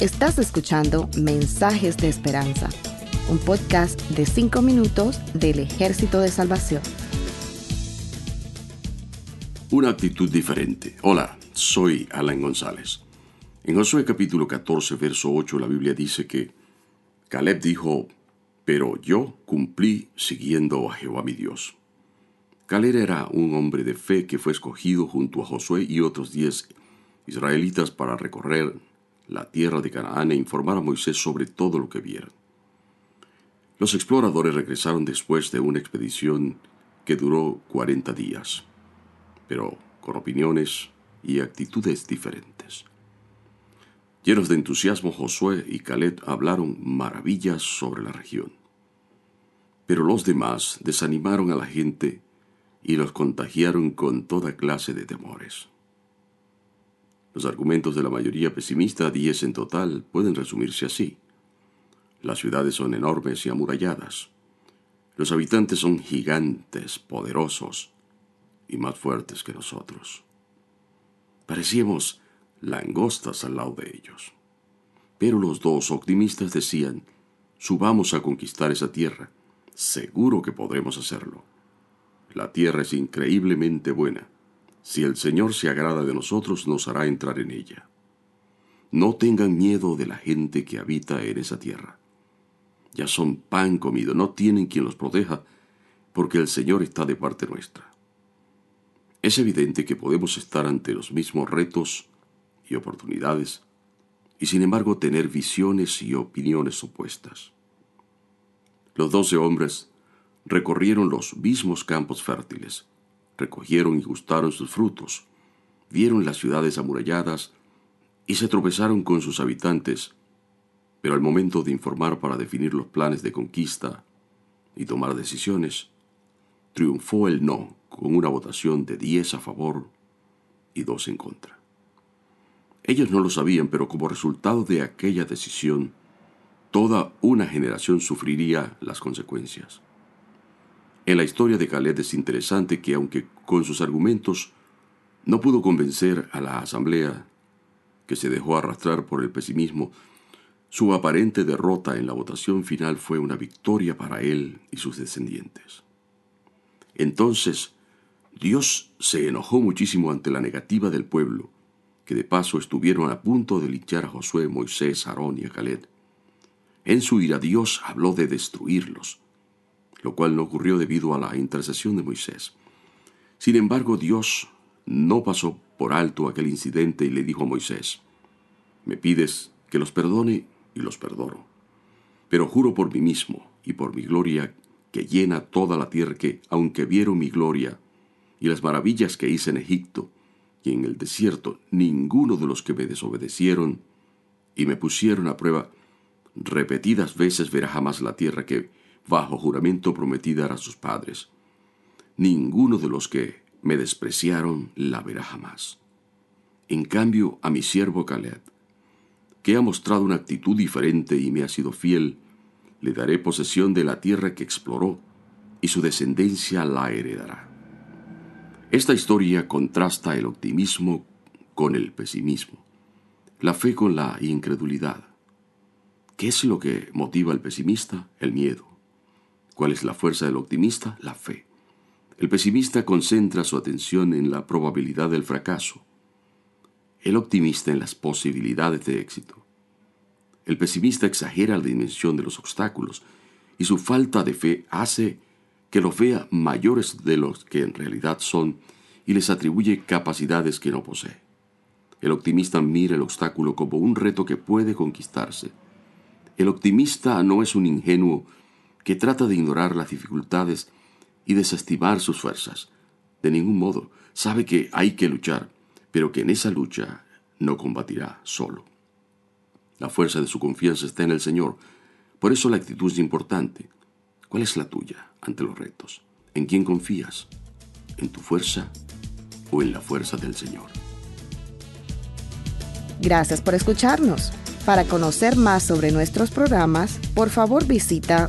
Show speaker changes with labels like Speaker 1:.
Speaker 1: Estás escuchando Mensajes de Esperanza, un podcast de 5 minutos del Ejército de Salvación.
Speaker 2: Una actitud diferente. Hola, soy Alan González. En Josué capítulo 14, verso 8, la Biblia dice que Caleb dijo, pero yo cumplí siguiendo a Jehová mi Dios. Caleb era un hombre de fe que fue escogido junto a Josué y otros diez israelitas para recorrer la tierra de Canaán e informar a Moisés sobre todo lo que vieron. Los exploradores regresaron después de una expedición que duró 40 días, pero con opiniones y actitudes diferentes. Llenos de entusiasmo, Josué y Caleb hablaron maravillas sobre la región. Pero los demás desanimaron a la gente y los contagiaron con toda clase de temores. Los argumentos de la mayoría pesimista, diez en total, pueden resumirse así. Las ciudades son enormes y amuralladas. Los habitantes son gigantes, poderosos y más fuertes que nosotros. Parecíamos langostas al lado de ellos. Pero los dos optimistas decían, subamos a conquistar esa tierra. Seguro que podremos hacerlo. La tierra es increíblemente buena si el Señor se agrada de nosotros, nos hará entrar en ella. No tengan miedo de la gente que habita en esa tierra. Ya son pan comido, no tienen quien los proteja, porque el Señor está de parte nuestra. Es evidente que podemos estar ante los mismos retos y oportunidades, y sin embargo tener visiones y opiniones opuestas. Los doce hombres recorrieron los mismos campos fértiles, recogieron y gustaron sus frutos, vieron las ciudades amuralladas y se tropezaron con sus habitantes, pero al momento de informar para definir los planes de conquista y tomar decisiones, triunfó el no con una votación de diez a favor y dos en contra. Ellos no lo sabían, pero como resultado de aquella decisión, toda una generación sufriría las consecuencias. En la historia de Caled es interesante que aunque con sus argumentos no pudo convencer a la asamblea, que se dejó arrastrar por el pesimismo, su aparente derrota en la votación final fue una victoria para él y sus descendientes. Entonces, Dios se enojó muchísimo ante la negativa del pueblo, que de paso estuvieron a punto de linchar a Josué, Moisés, Aarón y a Caled. En su ira Dios habló de destruirlos, lo cual no ocurrió debido a la intercesión de Moisés. Sin embargo, Dios no pasó por alto aquel incidente y le dijo a Moisés, me pides que los perdone y los perdono. Pero juro por mí mismo y por mi gloria que llena toda la tierra que, aunque vieron mi gloria y las maravillas que hice en Egipto y en el desierto, ninguno de los que me desobedecieron y me pusieron a prueba repetidas veces verá jamás la tierra que bajo juramento prometí dar a sus padres. Ninguno de los que me despreciaron la verá jamás. En cambio, a mi siervo Caleb, que ha mostrado una actitud diferente y me ha sido fiel, le daré posesión de la tierra que exploró, y su descendencia la heredará. Esta historia contrasta el optimismo con el pesimismo, la fe con la incredulidad. ¿Qué es lo que motiva al pesimista? El miedo. ¿Cuál es la fuerza del optimista? La fe. El pesimista concentra su atención en la probabilidad del fracaso. El optimista en las posibilidades de éxito. El pesimista exagera la dimensión de los obstáculos y su falta de fe hace que los vea mayores de los que en realidad son y les atribuye capacidades que no posee. El optimista mira el obstáculo como un reto que puede conquistarse. El optimista no es un ingenuo que trata de ignorar las dificultades y desestimar sus fuerzas. De ningún modo, sabe que hay que luchar, pero que en esa lucha no combatirá solo. La fuerza de su confianza está en el Señor. Por eso la actitud es importante. ¿Cuál es la tuya ante los retos? ¿En quién confías? ¿En tu fuerza o en la fuerza del Señor?
Speaker 1: Gracias por escucharnos. Para conocer más sobre nuestros programas, por favor visita